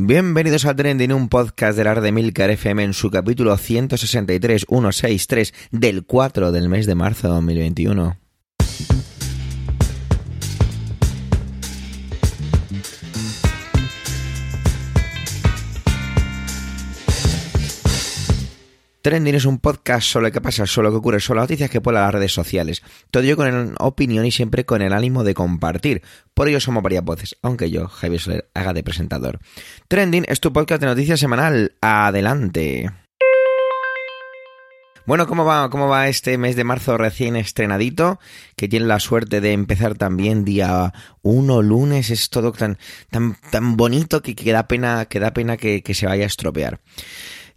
Bienvenidos a Trending, un podcast del Ar de Milcar FM en su capítulo 163, 163 del 4 del mes de marzo de 2021. Trending es un podcast sobre lo que pasa, sobre lo que ocurre, sobre las noticias que ponen las redes sociales. Todo ello con opinión y siempre con el ánimo de compartir. Por ello somos varias voces, aunque yo, Javier Soler, haga de presentador. Trending es tu podcast de noticias semanal. Adelante. Bueno, ¿cómo va, ¿cómo va este mes de marzo recién estrenadito? Que tiene la suerte de empezar también día 1, lunes. Es todo tan, tan, tan bonito que, que da pena, que, da pena que, que se vaya a estropear.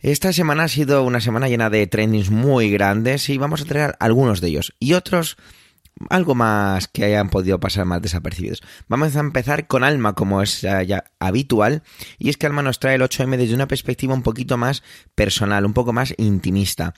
Esta semana ha sido una semana llena de trendings muy grandes y vamos a traer algunos de ellos y otros algo más que hayan podido pasar más desapercibidos. Vamos a empezar con Alma, como es ya habitual, y es que Alma nos trae el 8M desde una perspectiva un poquito más personal, un poco más intimista.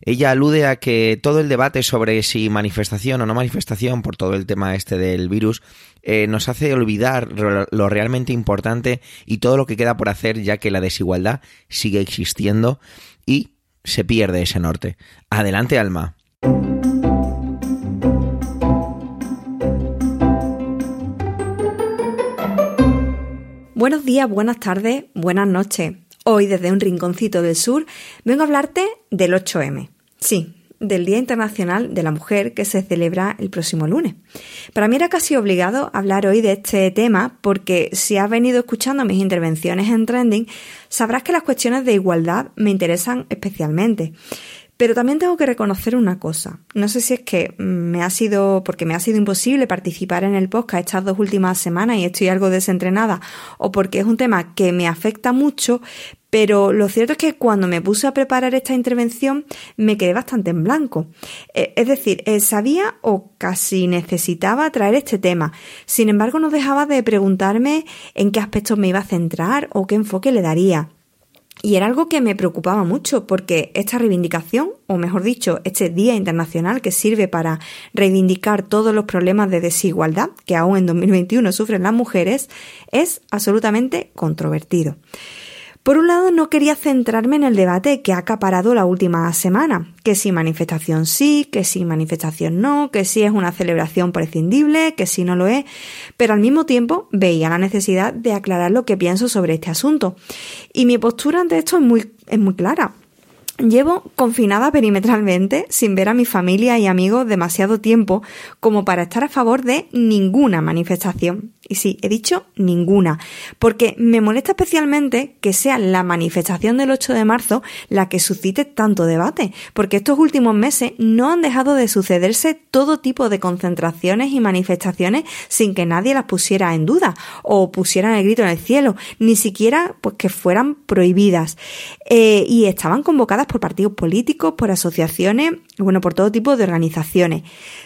Ella alude a que todo el debate sobre si manifestación o no manifestación, por todo el tema este del virus, eh, nos hace olvidar lo realmente importante y todo lo que queda por hacer, ya que la desigualdad sigue existiendo y se pierde ese norte. Adelante, Alma. Buenos días, buenas tardes, buenas noches. Hoy desde un rinconcito del sur vengo a hablarte del 8M. Sí, del Día Internacional de la Mujer que se celebra el próximo lunes. Para mí era casi obligado hablar hoy de este tema porque si has venido escuchando mis intervenciones en Trending, sabrás que las cuestiones de igualdad me interesan especialmente. Pero también tengo que reconocer una cosa. No sé si es que me ha sido, porque me ha sido imposible participar en el podcast estas dos últimas semanas y estoy algo desentrenada, o porque es un tema que me afecta mucho, pero lo cierto es que cuando me puse a preparar esta intervención me quedé bastante en blanco. Eh, es decir, eh, sabía o casi necesitaba traer este tema. Sin embargo, no dejaba de preguntarme en qué aspectos me iba a centrar o qué enfoque le daría. Y era algo que me preocupaba mucho porque esta reivindicación, o mejor dicho, este Día Internacional que sirve para reivindicar todos los problemas de desigualdad que aún en 2021 sufren las mujeres, es absolutamente controvertido. Por un lado, no quería centrarme en el debate que ha acaparado la última semana, que si manifestación sí, que si manifestación no, que si es una celebración prescindible, que si no lo es, pero al mismo tiempo veía la necesidad de aclarar lo que pienso sobre este asunto. Y mi postura ante esto es muy, es muy clara. Llevo confinada perimetralmente, sin ver a mi familia y amigos demasiado tiempo como para estar a favor de ninguna manifestación. Y sí, he dicho ninguna, porque me molesta especialmente que sea la manifestación del 8 de marzo la que suscite tanto debate, porque estos últimos meses no han dejado de sucederse todo tipo de concentraciones y manifestaciones sin que nadie las pusiera en duda o pusieran el grito en el cielo, ni siquiera pues que fueran prohibidas. Eh, y estaban convocadas por partidos políticos, por asociaciones, bueno, por todo tipo de organizaciones.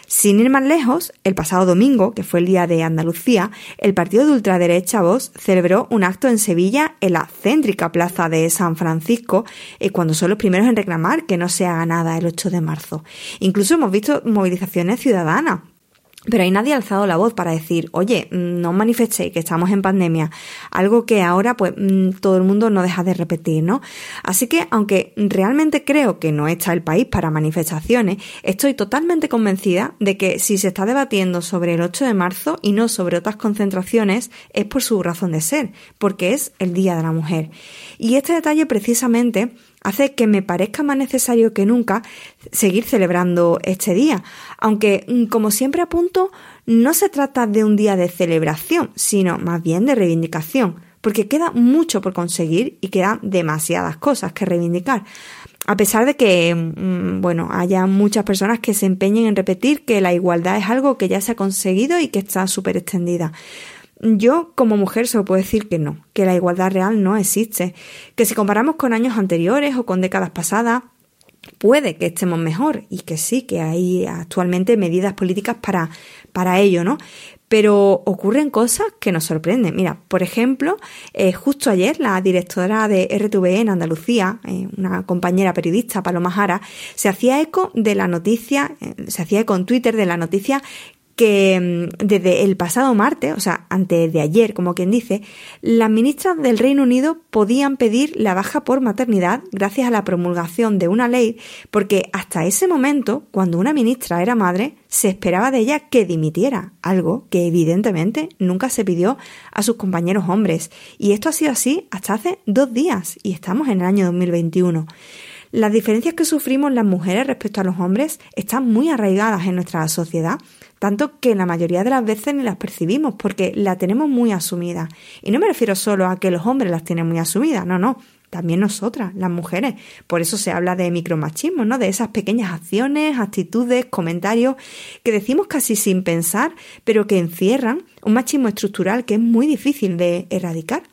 Sin ir más lejos, el pasado domingo, que fue el día de Andalucía, el partido de ultraderecha Vox celebró un acto en Sevilla en la céntrica plaza de San Francisco, eh, cuando son los primeros en reclamar que no se haga nada el 8 de marzo. Incluso hemos visto movilizaciones ciudadanas pero hay nadie alzado la voz para decir, oye, no manifestéis que estamos en pandemia, algo que ahora pues mm, todo el mundo no deja de repetir, ¿no? Así que aunque realmente creo que no está el país para manifestaciones, estoy totalmente convencida de que si se está debatiendo sobre el 8 de marzo y no sobre otras concentraciones, es por su razón de ser, porque es el Día de la Mujer. Y este detalle precisamente hace que me parezca más necesario que nunca seguir celebrando este día, aunque, mm, como siempre apunto, no se trata de un día de celebración, sino más bien de reivindicación, porque queda mucho por conseguir y quedan demasiadas cosas que reivindicar. A pesar de que, mm, bueno, haya muchas personas que se empeñen en repetir que la igualdad es algo que ya se ha conseguido y que está súper extendida. Yo como mujer solo puedo decir que no, que la igualdad real no existe, que si comparamos con años anteriores o con décadas pasadas, puede que estemos mejor y que sí, que hay actualmente medidas políticas para, para ello, ¿no? Pero ocurren cosas que nos sorprenden. Mira, por ejemplo, eh, justo ayer la directora de RTV en Andalucía, eh, una compañera periodista, Paloma Jara, se hacía eco de la noticia, eh, se hacía eco en Twitter de la noticia que mm, desde el pasado martes, o sea, antes de ayer, como quien dice, las ministras del Reino Unido podían pedir la baja por maternidad gracias a la promulgación de una ley, porque hasta ese momento, cuando una ministra era madre, se esperaba de ella que dimitiera, algo que evidentemente nunca se pidió a sus compañeros hombres. Y esto ha sido así hasta hace dos días, y estamos en el año 2021. Las diferencias que sufrimos las mujeres respecto a los hombres están muy arraigadas en nuestra sociedad, tanto que la mayoría de las veces ni las percibimos porque la tenemos muy asumida. Y no me refiero solo a que los hombres las tienen muy asumidas, no, no, también nosotras, las mujeres. Por eso se habla de micromachismo, ¿no? De esas pequeñas acciones, actitudes, comentarios que decimos casi sin pensar, pero que encierran un machismo estructural que es muy difícil de erradicar.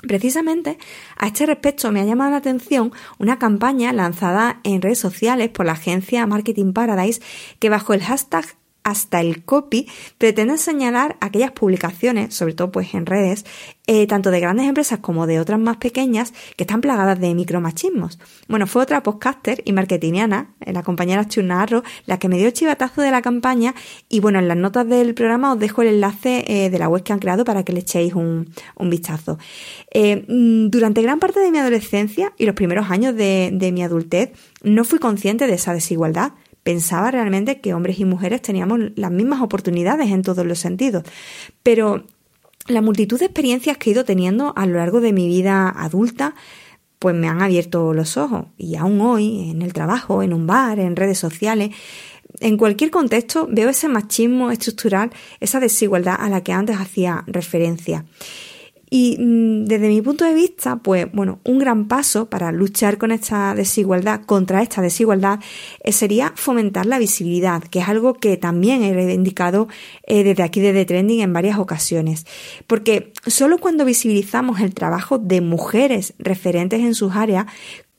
Precisamente a este respecto me ha llamado la atención una campaña lanzada en redes sociales por la agencia Marketing Paradise que bajo el hashtag hasta el copy pretende señalar aquellas publicaciones, sobre todo pues en redes, eh, tanto de grandes empresas como de otras más pequeñas, que están plagadas de micromachismos. Bueno, fue otra podcaster y marketingiana, eh, la compañera Chunarro, la que me dio chivatazo de la campaña y bueno, en las notas del programa os dejo el enlace eh, de la web que han creado para que le echéis un, vistazo. Mm, durante gran parte de mi adolescencia y los primeros años de mi adultez, no fui consciente de esa desigualdad pensaba realmente que hombres y mujeres teníamos las mismas oportunidades en todos los sentidos. Pero la multitud de experiencias que he ido teniendo a lo largo de mi vida adulta, pues me han abierto los ojos. Y aún hoy, en el trabajo, en un bar, en redes sociales, en cualquier contexto veo ese machismo estructural, esa desigualdad a la que antes hacía referencia. Y mm, desde mi punto de vista, pues bueno, un gran paso para luchar con esta desigualdad, contra esta desigualdad, eh, sería fomentar la visibilidad, que es algo que también he reivindicado eh, desde aquí desde Trending en varias ocasiones. Porque solo cuando visibilizamos el trabajo de mujeres referentes en sus áreas,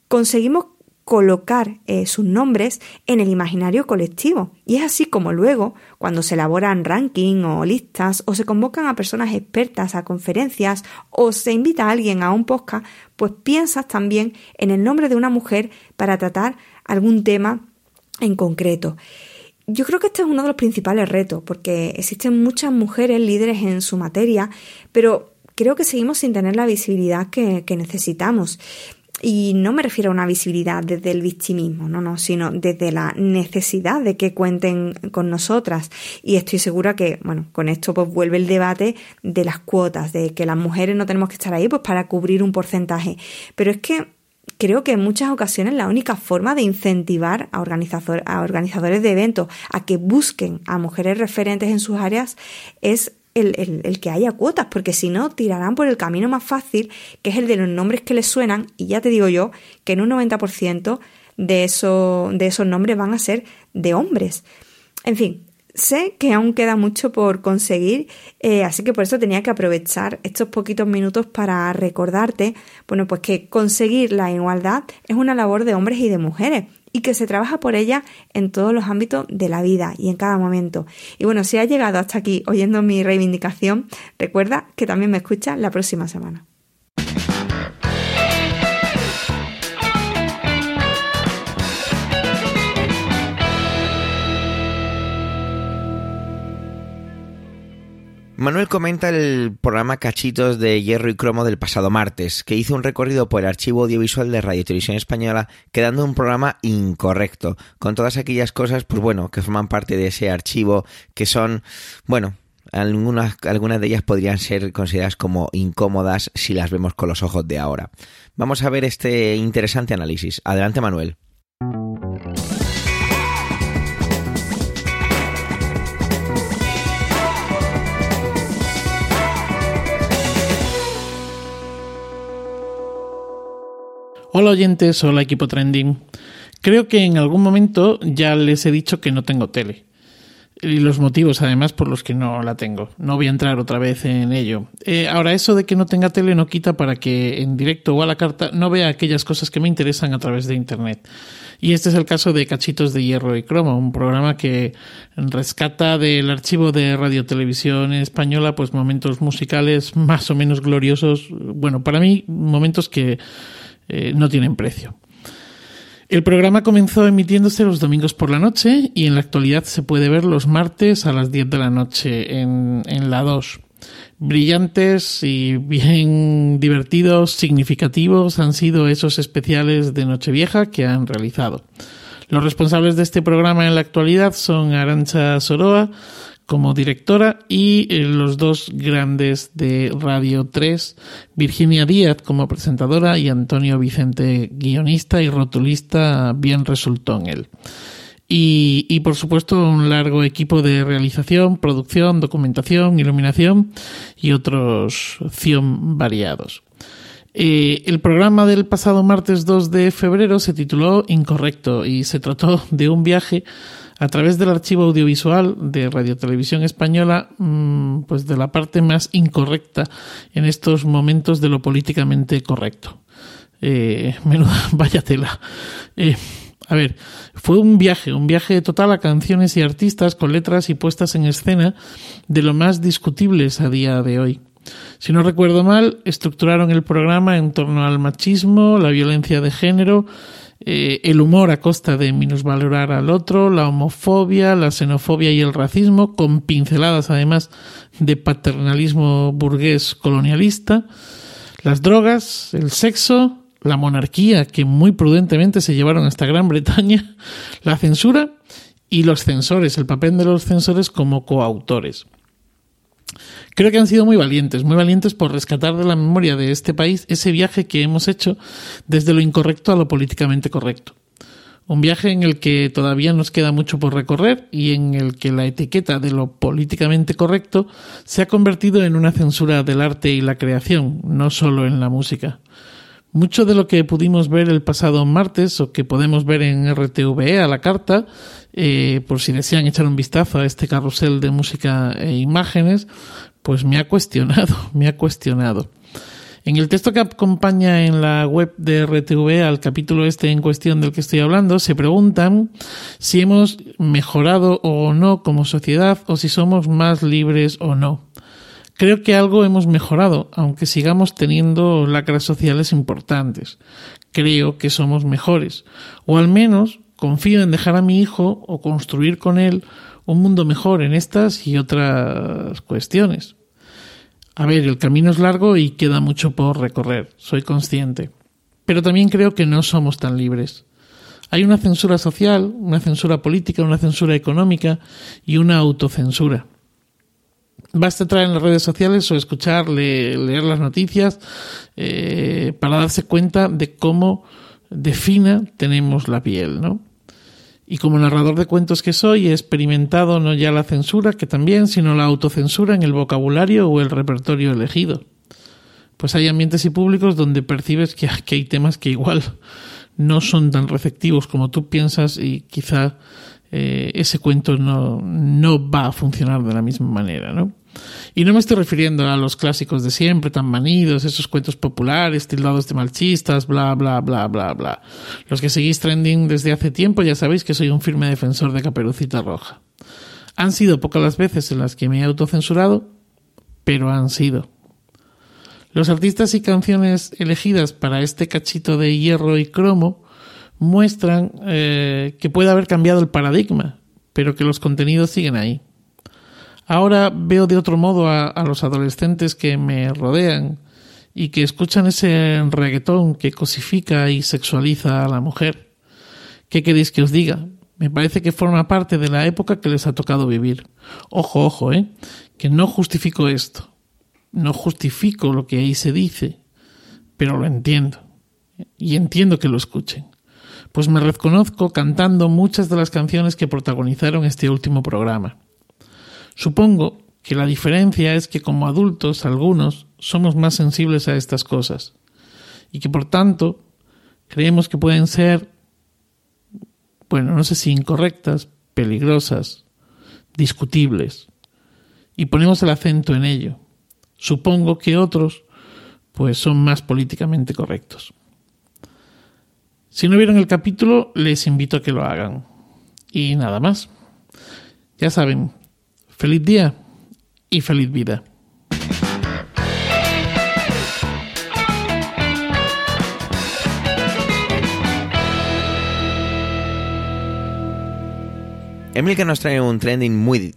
conseguimos colocar eh, sus nombres en el imaginario colectivo. Y es así como luego, cuando se elaboran rankings o listas, o se convocan a personas expertas a conferencias, o se invita a alguien a un podcast, pues piensas también en el nombre de una mujer para tratar algún tema en concreto. Yo creo que este es uno de los principales retos, porque existen muchas mujeres líderes en su materia, pero creo que seguimos sin tener la visibilidad que, que necesitamos. Y no me refiero a una visibilidad desde el victimismo, no, no, sino desde la necesidad de que cuenten con nosotras. Y estoy segura que, bueno, con esto pues vuelve el debate de las cuotas, de que las mujeres no tenemos que estar ahí pues para cubrir un porcentaje. Pero es que creo que en muchas ocasiones la única forma de incentivar a, a organizadores de eventos a que busquen a mujeres referentes en sus áreas es el, que haya cuotas, porque si no, tirarán por el camino más fácil, que es el de los nombres que les suenan, y ya te digo yo que en un 90% de, eso, de esos nombres van a ser de hombres. En fin, sé que aún queda mucho por conseguir, eh, así que por eso tenía que aprovechar estos poquitos minutos para recordarte, bueno, pues que conseguir la igualdad es una labor de hombres y de mujeres y que se trabaja por ella en todos los ámbitos de la vida y en cada momento. Y bueno, si has llegado hasta aquí oyendo mi reivindicación, recuerda que también me escuchas la próxima semana. Manuel comenta el programa Cachitos de Hierro y Cromo del pasado martes, que hizo un recorrido por el archivo audiovisual de Radio Televisión Española, quedando un programa incorrecto, con todas aquellas cosas, pues bueno, que forman parte de ese archivo, que son, bueno, algunas, algunas de ellas podrían ser consideradas como incómodas si las vemos con los ojos de ahora. Vamos a ver este interesante análisis. Adelante, Manuel. Hola oyentes, hola equipo trending. Creo que en algún momento ya les he dicho que no tengo tele. Y los motivos, además, por los que no la tengo. No voy a entrar otra vez en ello. Eh, ahora, eso de que no tenga tele no quita para que en directo o a la carta no vea aquellas cosas que me interesan a través de Internet. Y este es el caso de Cachitos de Hierro y Cromo, un programa que rescata del archivo de Radio Televisión Española pues momentos musicales más o menos gloriosos. Bueno, para mí, momentos que eh, no tienen precio. El programa comenzó emitiéndose los domingos por la noche y en la actualidad se puede ver los martes a las 10 de la noche en, en la 2. Brillantes y bien divertidos, significativos han sido esos especiales de Nochevieja que han realizado. Los responsables de este programa en la actualidad son Arancha Soroa como directora y eh, los dos grandes de Radio 3, Virginia Díaz como presentadora y Antonio Vicente guionista y rotulista, bien resultó en él. Y, y, por supuesto un largo equipo de realización, producción, documentación, iluminación y otros 100 variados. Eh, el programa del pasado martes 2 de febrero se tituló Incorrecto y se trató de un viaje a través del archivo audiovisual de Radio Televisión Española, mmm, pues de la parte más incorrecta en estos momentos de lo políticamente correcto. Eh, menuda, vaya tela. Eh, a ver, fue un viaje, un viaje total a canciones y artistas con letras y puestas en escena de lo más discutibles a día de hoy. Si no recuerdo mal, estructuraron el programa en torno al machismo, la violencia de género, eh, el humor a costa de minusvalorar al otro, la homofobia, la xenofobia y el racismo, con pinceladas además de paternalismo burgués colonialista, las drogas, el sexo, la monarquía, que muy prudentemente se llevaron hasta Gran Bretaña, la censura y los censores, el papel de los censores como coautores. Creo que han sido muy valientes, muy valientes por rescatar de la memoria de este país ese viaje que hemos hecho desde lo incorrecto a lo políticamente correcto. Un viaje en el que todavía nos queda mucho por recorrer y en el que la etiqueta de lo políticamente correcto se ha convertido en una censura del arte y la creación, no solo en la música. Mucho de lo que pudimos ver el pasado martes o que podemos ver en RTVE a la carta, eh, por si desean echar un vistazo a este carrusel de música e imágenes, pues me ha cuestionado, me ha cuestionado. En el texto que acompaña en la web de RTV al capítulo este en cuestión del que estoy hablando, se preguntan si hemos mejorado o no como sociedad o si somos más libres o no. Creo que algo hemos mejorado, aunque sigamos teniendo lacras sociales importantes. Creo que somos mejores, o al menos confío en dejar a mi hijo o construir con él un mundo mejor en estas y otras cuestiones. A ver, el camino es largo y queda mucho por recorrer, soy consciente. Pero también creo que no somos tan libres. Hay una censura social, una censura política, una censura económica y una autocensura. Basta entrar en las redes sociales o escuchar, leer las noticias eh, para darse cuenta de cómo de fina tenemos la piel, ¿no? Y como narrador de cuentos que soy, he experimentado no ya la censura, que también, sino la autocensura en el vocabulario o el repertorio elegido. Pues hay ambientes y públicos donde percibes que, hay temas que igual no son tan receptivos como tú piensas y quizá eh, ese cuento no, no va a funcionar de la misma manera, ¿no? Y no me estoy refiriendo a los clásicos de siempre, tan manidos, esos cuentos populares, tildados de malchistas, bla, bla, bla, bla, bla. Los que seguís trending desde hace tiempo ya sabéis que soy un firme defensor de Caperucita Roja. Han sido pocas las veces en las que me he autocensurado, pero han sido. Los artistas y canciones elegidas para este cachito de hierro y cromo muestran eh, que puede haber cambiado el paradigma, pero que los contenidos siguen ahí. Ahora veo de otro modo a, los adolescentes que me rodean y que escuchan ese reggaetón que cosifica y sexualiza a la mujer. ¿Qué queréis que os diga? Me parece que forma parte de la época que les ha tocado vivir. Ojo, ojo, ¿eh? Que no justifico esto. No justifico lo que ahí se dice, pero lo entiendo. Y entiendo que lo escuchen. Pues me reconozco cantando muchas de las canciones que protagonizaron este último programa. Supongo que la diferencia es que como adultos algunos somos más sensibles a estas cosas y que por tanto creemos que pueden ser, bueno, no sé si incorrectas, peligrosas, discutibles y ponemos el acento en ello. Supongo que otros pues son más políticamente correctos. Si no vieron el capítulo, les invito a que lo hagan. Y nada más. Ya saben, Feliz dia i feliz vida. Emilcar nos trae un trending muy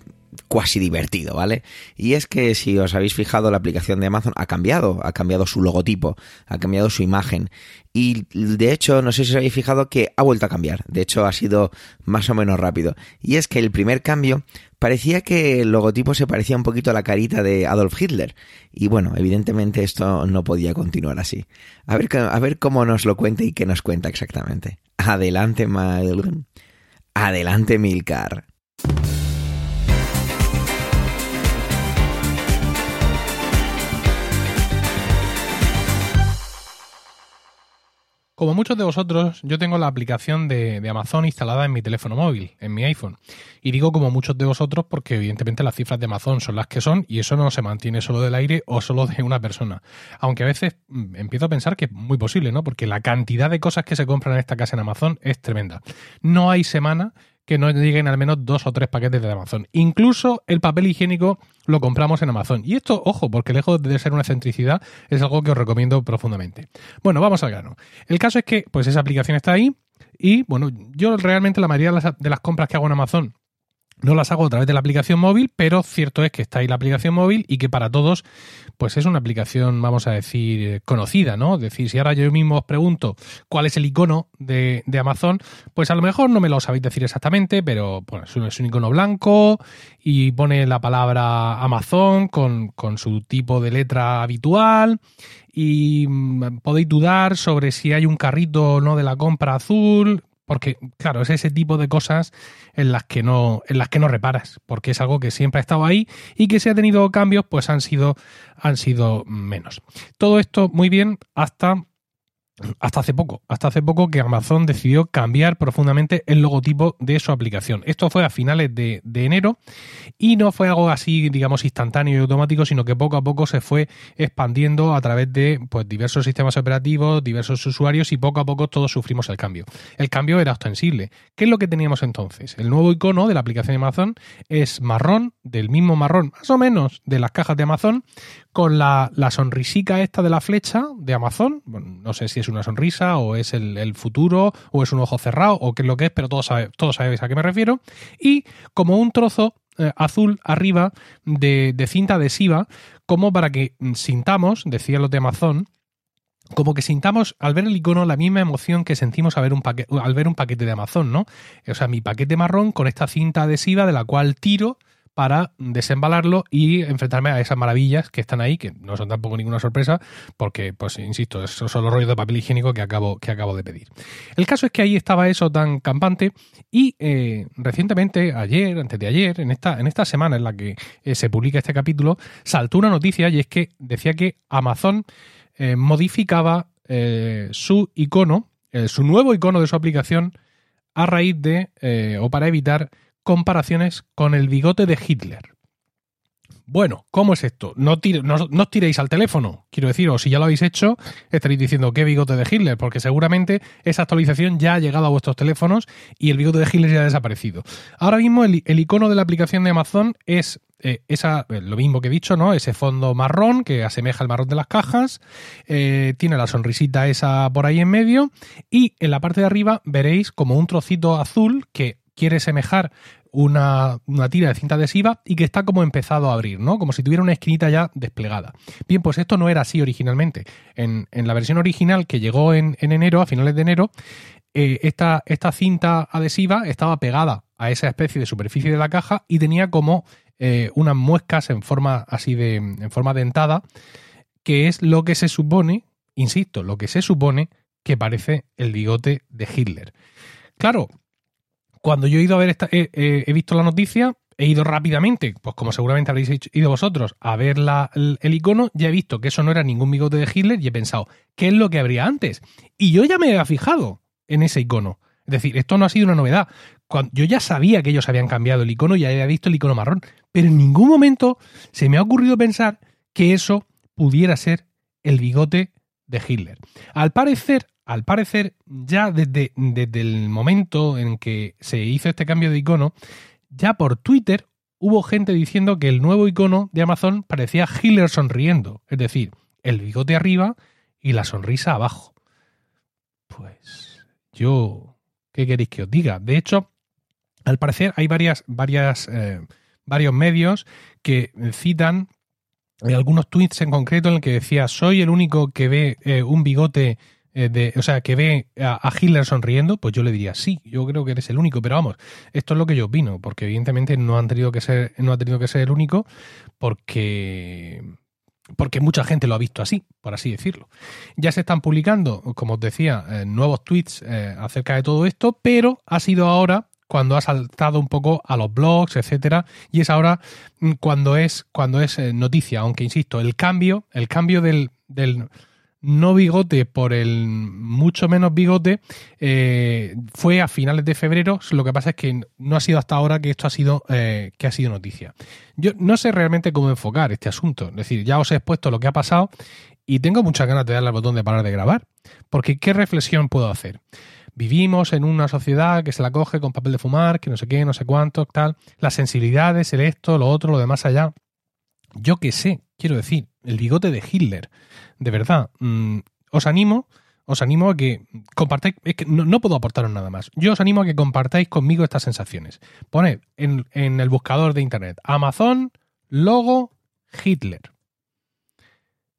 cuasi divertido, ¿vale? Y es que si os habéis fijado, la aplicación de Amazon ha cambiado, ha cambiado su logotipo, ha cambiado su imagen. Y de hecho, no sé si os habéis fijado que ha vuelto a cambiar. De hecho, ha sido más o menos rápido. Y es que el primer cambio parecía que el logotipo se parecía un poquito a la carita de Adolf Hitler. Y bueno, evidentemente esto no podía continuar así. A ver, a ver cómo nos lo cuenta y qué nos cuenta exactamente. Adelante, Mal... Adelante, Milcar. Como muchos de vosotros, yo tengo la aplicación de, Amazon instalada en mi teléfono móvil, en mi iPhone. Y digo como muchos de vosotros porque evidentemente las cifras de Amazon son las que son y eso no se mantiene solo del aire o solo de una persona. Aunque a veces mm, empiezo a pensar que es muy posible, ¿no? Porque la cantidad de cosas que se compran en esta casa en Amazon es tremenda. No hay semana que no lleguen al menos dos o tres paquetes de Amazon. Incluso el papel higiénico lo compramos en Amazon. Y esto, ojo, porque lejos de ser una excentricidad, es algo que os recomiendo profundamente. Bueno, vamos al grano. El caso es que, pues esa aplicación está ahí. Y bueno, yo realmente la mayoría de las compras que hago en Amazon no las hago a través de la aplicación móvil, pero cierto es que está ahí la aplicación móvil y que para todos, pues es una aplicación, vamos a decir, conocida, ¿no? Es decir, si ahora yo mismo os pregunto cuál es el icono de, Amazon, pues a lo mejor no me lo sabéis decir exactamente, pero bueno, es un, icono blanco y pone la palabra Amazon con, con su tipo de letra habitual y mm, podéis dudar sobre si hay un carrito o no de la compra azul, porque, claro, es ese tipo de cosas en las que no, en las que no reparas, porque es algo que siempre ha estado ahí y que si ha tenido cambios, pues han sido, han sido menos. Todo esto muy bien hasta hasta hace poco, hasta hace poco que Amazon decidió cambiar profundamente el logotipo de su aplicación. Esto fue a finales de, enero y no fue algo así, digamos, instantáneo y automático, sino que poco a poco se fue expandiendo a través de pues, diversos sistemas operativos, diversos usuarios y poco a poco todos sufrimos el cambio. El cambio era ostensible. ¿Qué es lo que teníamos entonces? El nuevo icono de la aplicación de Amazon es marrón, del mismo marrón, más o menos, de las cajas de Amazon, con la, la sonrisica esta de la flecha de Amazon. no sé si es una sonrisa o es el, futuro o es un ojo cerrado o qué es lo que es, pero todos, todos sabéis a qué me refiero. Y como un trozo eh, azul arriba de, cinta adhesiva, como para que sintamos, decía los de Amazon, como que sintamos al ver el icono la misma emoción que sentimos al ver, un paquete, al ver un paquete de Amazon, ¿no? O sea, mi paquete marrón con esta cinta adhesiva de la cual tiro para desembalarlo y enfrentarme a esas maravillas que están ahí, que no son tampoco ninguna sorpresa, porque, pues, insisto, esos son los rollos de papel higiénico que acabo, que acabo de pedir. El caso es que ahí estaba eso tan campante y eh, recientemente, ayer, antes de ayer, en esta, en esta semana en la que eh, se publica este capítulo, saltó una noticia y es que decía que Amazon eh, modificaba su icono, su nuevo icono de su aplicación, a raíz de, o para evitar comparaciones con el bigote de Hitler. Bueno, ¿cómo es esto? No, os tiréis al teléfono. Quiero decir, o si ya lo habéis hecho, estaréis diciendo qué bigote de Hitler, porque seguramente esa actualización ya ha llegado a vuestros teléfonos y el bigote de Hitler ya ha desaparecido. Ahora mismo el, icono de la aplicación de Amazon es eh, esa, eh, lo mismo que he dicho, ¿no? Ese fondo marrón que asemeja al marrón de las cajas, eh, tiene la sonrisita esa por ahí en medio y en la parte de arriba veréis como un trocito azul que quiere semejar una, tira de cinta adhesiva y que está como empezado a abrir, ¿no? Como si tuviera una esquinita ya desplegada. Bien, pues esto no era así originalmente. En, la versión original que llegó en, enero, a finales de enero, eh, esta, esta, cinta adhesiva estaba pegada a esa especie de superficie de la caja y tenía como eh, unas muescas en forma así de. en forma dentada, que es lo que se supone, insisto, lo que se supone que parece el bigote de Hitler. Claro, cuando yo he ido a ver esta, he visto la noticia, he ido rápidamente, pues como seguramente habréis ido vosotros, a ver el, icono, ya he visto que eso no era ningún bigote de Hitler y he pensado, ¿qué es lo que habría antes? Y yo ya me había fijado en ese icono. Es decir, esto no ha sido una novedad. yo ya sabía que ellos habían cambiado el icono y ya había visto el icono marrón, pero en ningún momento se me ha ocurrido pensar que eso pudiera ser el bigote de Hitler. Al parecer, al parecer, ya desde, desde el momento en que se hizo este cambio de icono, ya por Twitter hubo gente diciendo que el nuevo icono de Amazon parecía Hitler sonriendo, es decir, el bigote arriba y la sonrisa abajo. Pues yo, ¿qué queréis que os diga? De hecho, al parecer hay varias, varias, eh, varios medios que citan eh, algunos tweets en concreto en el que decía soy el único que ve eh, un bigote de, o sea, que ve a, Hitler sonriendo, pues yo le diría sí, yo creo que eres el único, pero vamos, esto es lo que yo opino, porque evidentemente no han tenido que ser, no ha tenido que ser el único, porque porque mucha gente lo ha visto así, por así decirlo. Ya se están publicando, como os decía, eh, nuevos tweets eh, acerca de todo esto, pero ha sido ahora cuando ha saltado un poco a los blogs, etcétera, y es ahora mm, cuando es cuando es eh, noticia, aunque insisto, el cambio, el cambio del no bigote por el mucho menos bigote eh, fue a finales de febrero. Lo que pasa es que no ha sido hasta ahora que esto ha sido eh, que ha sido noticia. Yo no sé realmente cómo enfocar este asunto. Es decir, ya os he expuesto lo que ha pasado y tengo muchas ganas de darle al botón de parar de grabar. Porque ¿qué reflexión puedo hacer? Vivimos en una sociedad que se la coge con papel de fumar, que no sé qué, no sé cuánto, tal. Las sensibilidades, el esto, lo otro, lo demás allá. Yo qué sé, quiero decir, el bigote de Hitler. De verdad, mm, os animo, os animo a que compartáis, es que no, puedo aportaros nada más. Yo os animo a que compartáis conmigo estas sensaciones. Poned en, en el buscador de internet Amazon, logo, Hitler.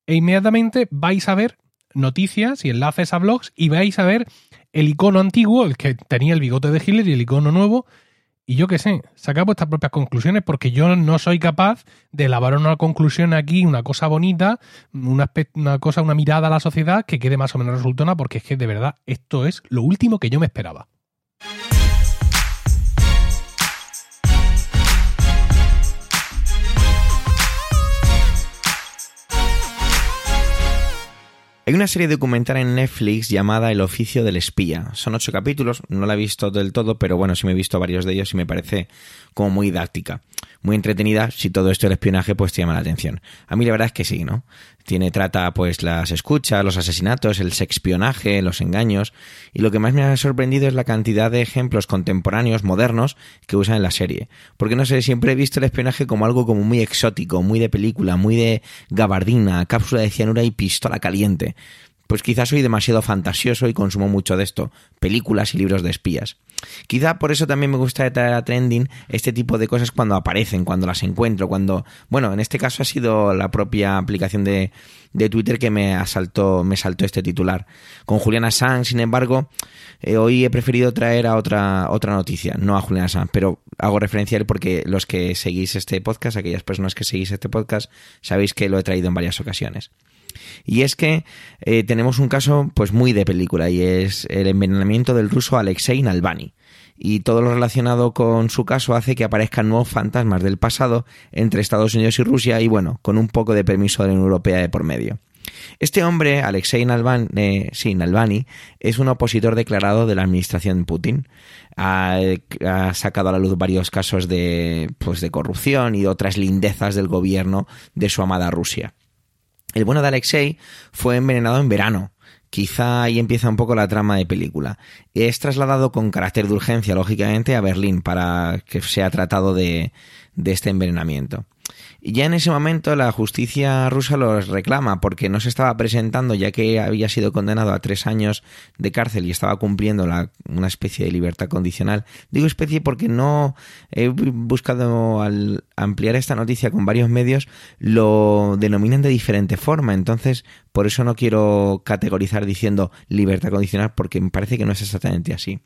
E inmediatamente vais a ver noticias y enlaces a blogs y vais a ver el icono antiguo, el que tenía el bigote de Hitler y el icono nuevo, y yo qué sé, saca vuestras propias conclusiones porque yo no soy capaz de elaborar una conclusión aquí, una cosa bonita, una, una cosa, una mirada a la sociedad que quede más o menos resultona porque es que de verdad esto es lo último que yo me esperaba. Hay una serie documental en Netflix llamada El oficio del espía. Son ocho capítulos, no la he visto del todo, pero bueno, sí me he visto varios de ellos y me parece como muy didáctica muy entretenida si todo esto del espionaje pues te llama la atención. A mí la verdad es que sí, ¿no? Tiene, trata pues las escuchas, los asesinatos, el sexpionaje, los engaños y lo que más me ha sorprendido es la cantidad de ejemplos contemporáneos, modernos, que usan en la serie. Porque no sé, siempre he visto el espionaje como algo como muy exótico, muy de película, muy de gabardina, cápsula de cianura y pistola caliente pues quizás soy demasiado fantasioso y consumo mucho de esto, películas y libros de espías. Quizá por eso también me gusta traer a trending este tipo de cosas cuando aparecen, cuando las encuentro, cuando, bueno, en este caso ha sido la propia aplicación de, de Twitter que me asaltó, me saltó este titular. Con Juliana Sanz, sin embargo, eh, hoy he preferido traer a otra, otra noticia, no a Juliana Sanz, pero hago referencia a él porque los que seguís este podcast, aquellas personas que seguís este podcast, sabéis que lo he traído en varias ocasiones. Y es que eh, tenemos un caso pues muy de película y es el envenenamiento del ruso Alexei Navalny. Y todo lo relacionado con su caso hace que aparezcan nuevos fantasmas del pasado entre Estados Unidos y Rusia y bueno, con un poco de permiso de la Unión Europea de por medio. Este hombre, Alexei Navalny, eh, es un opositor declarado de la administración Putin. Ha, ha, sacado a la luz varios casos de, pues, de corrupción y otras lindezas del gobierno de su amada Rusia. El bueno de Alexei fue envenenado en verano. Quizá ahí empieza un poco la trama de película. Es trasladado con carácter de urgencia, lógicamente, a Berlín para que sea tratado de, de este envenenamiento. Y ya en ese momento la justicia rusa los reclama porque no se estaba presentando ya que había sido condenado a tres años de cárcel y estaba cumpliendo la, una especie de libertad condicional. Digo especie porque no he buscado ampliar esta noticia con varios medios lo denominan de diferente forma. Entonces por eso no quiero categorizar diciendo libertad condicional porque me parece que no es exactamente así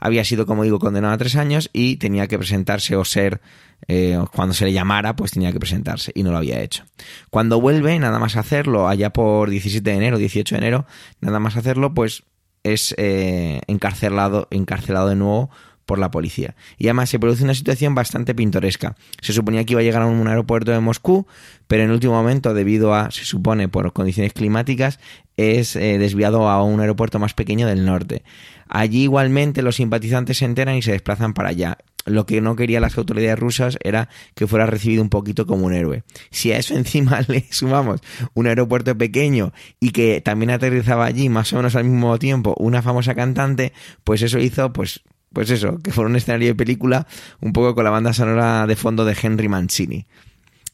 había sido, como digo, condenado a tres años y tenía que presentarse o ser, eh, cuando se le llamara, pues tenía que presentarse y no lo había hecho. Cuando vuelve, nada más hacerlo, allá por 17 de enero, 18 de enero, nada más hacerlo, pues es eh, encarcelado, encarcelado de nuevo por la policía. Y además se produce una situación bastante pintoresca. Se suponía que iba a llegar a un aeropuerto de Moscú, pero en último momento, debido a, se supone, por condiciones climáticas, es eh, desviado a un aeropuerto más pequeño del norte. Allí igualmente los simpatizantes se enteran y se desplazan para allá. Lo que no querían las autoridades rusas era que fuera recibido un poquito como un héroe. Si a eso encima le sumamos un aeropuerto pequeño y que también aterrizaba allí más o menos al mismo tiempo una famosa cantante, pues eso hizo pues pues eso, que fuera un escenario de película un poco con la banda sonora de fondo de Henry Mancini.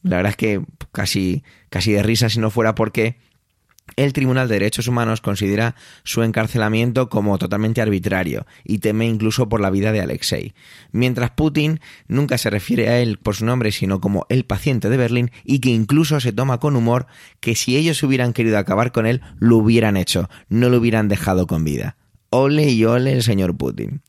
La verdad es que casi, casi de risa si no fuera porque el Tribunal de Derechos Humanos considera su encarcelamiento como totalmente arbitrario y teme incluso por la vida de Alexei, mientras Putin nunca se refiere a él por su nombre sino como el paciente de Berlín y que incluso se toma con humor que si ellos hubieran querido acabar con él lo hubieran hecho, no lo hubieran dejado con vida. Ole y ole el señor Putin.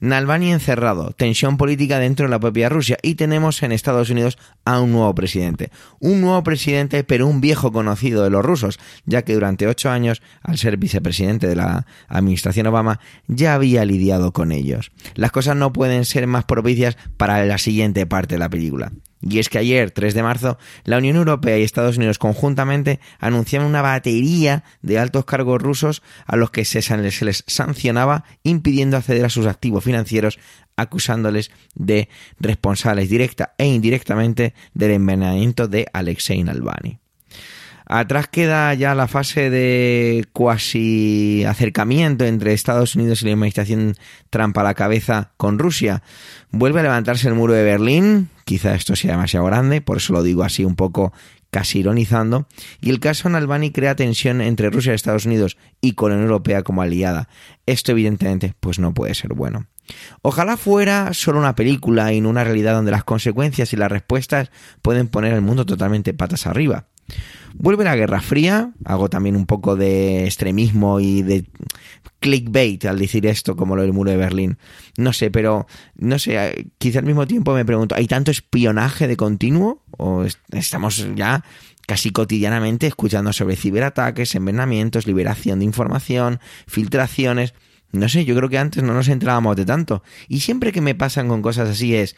Navalny encerrado, tensión política dentro de la propia Rusia y tenemos en Estados Unidos a un nuevo presidente. Un nuevo presidente pero un viejo conocido de los rusos, ya que durante ocho años, al ser vicepresidente de la administración Obama, ya había lidiado con ellos. Las cosas no pueden ser más propicias para la siguiente parte de la película. Y es que ayer, 3 de marzo, la Unión Europea y Estados Unidos conjuntamente anunciaron una batería de altos cargos rusos a los que se, les sancionaba impidiendo acceder a sus activos financieros acusándoles de responsables directa e indirectamente del envenenamiento de Alexei Navalny. Atrás queda ya la fase de cuasi acercamiento entre Estados Unidos y la administración Trump a la cabeza con Rusia. Vuelve a levantarse el muro de Berlín, quizá esto sea demasiado grande, por eso lo digo así un poco casi ironizando, y el caso Albany crea tensión entre Rusia y Estados Unidos y con la Unión Europea como aliada. Esto evidentemente pues no puede ser bueno. Ojalá fuera solo una película y no una realidad donde las consecuencias y las respuestas pueden poner al mundo totalmente patas arriba. Vuelve la Guerra Fría, hago también un poco de extremismo y de clickbait al decir esto, como lo del muro de Berlín. No sé, pero no sé, quizá al mismo tiempo me pregunto, ¿hay tanto espionaje de continuo? ¿O estamos ya casi cotidianamente escuchando sobre ciberataques, envenenamientos, liberación de información, filtraciones? No sé, yo creo que antes no nos entrábamos de tanto. Y siempre que me pasan con cosas así es,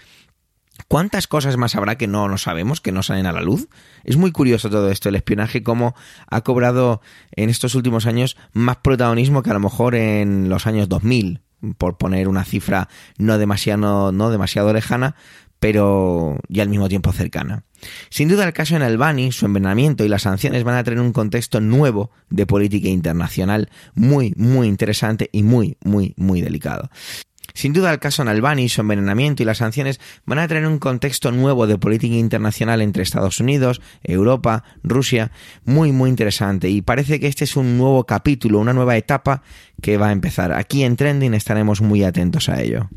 ¿Cuántas cosas más habrá que no, no sabemos, que no salen a la luz? Es muy curioso todo esto, el espionaje, cómo ha cobrado en estos últimos años más protagonismo que a lo mejor en los años 2000, por poner una cifra no demasiado, no demasiado lejana, pero ya al mismo tiempo cercana. Sin duda el caso en Albany, su envenenamiento y las sanciones van a tener un contexto nuevo de política internacional muy, muy interesante y muy, muy, muy delicado. Sin duda el caso Albany, su envenenamiento y las sanciones van a traer un contexto nuevo de política internacional entre Estados Unidos, Europa, Rusia, muy muy interesante y parece que este es un nuevo capítulo, una nueva etapa que va a empezar. Aquí en Trending estaremos muy atentos a ello.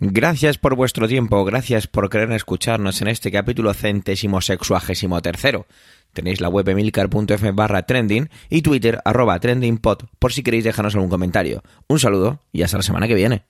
Gracias por vuestro tiempo, gracias por querer escucharnos en este capítulo centésimo sexuagésimo tercero. Tenéis la web emilcar.f barra trending y Twitter arroba trendingpod por si queréis dejarnos algún comentario. Un saludo y hasta la semana que viene.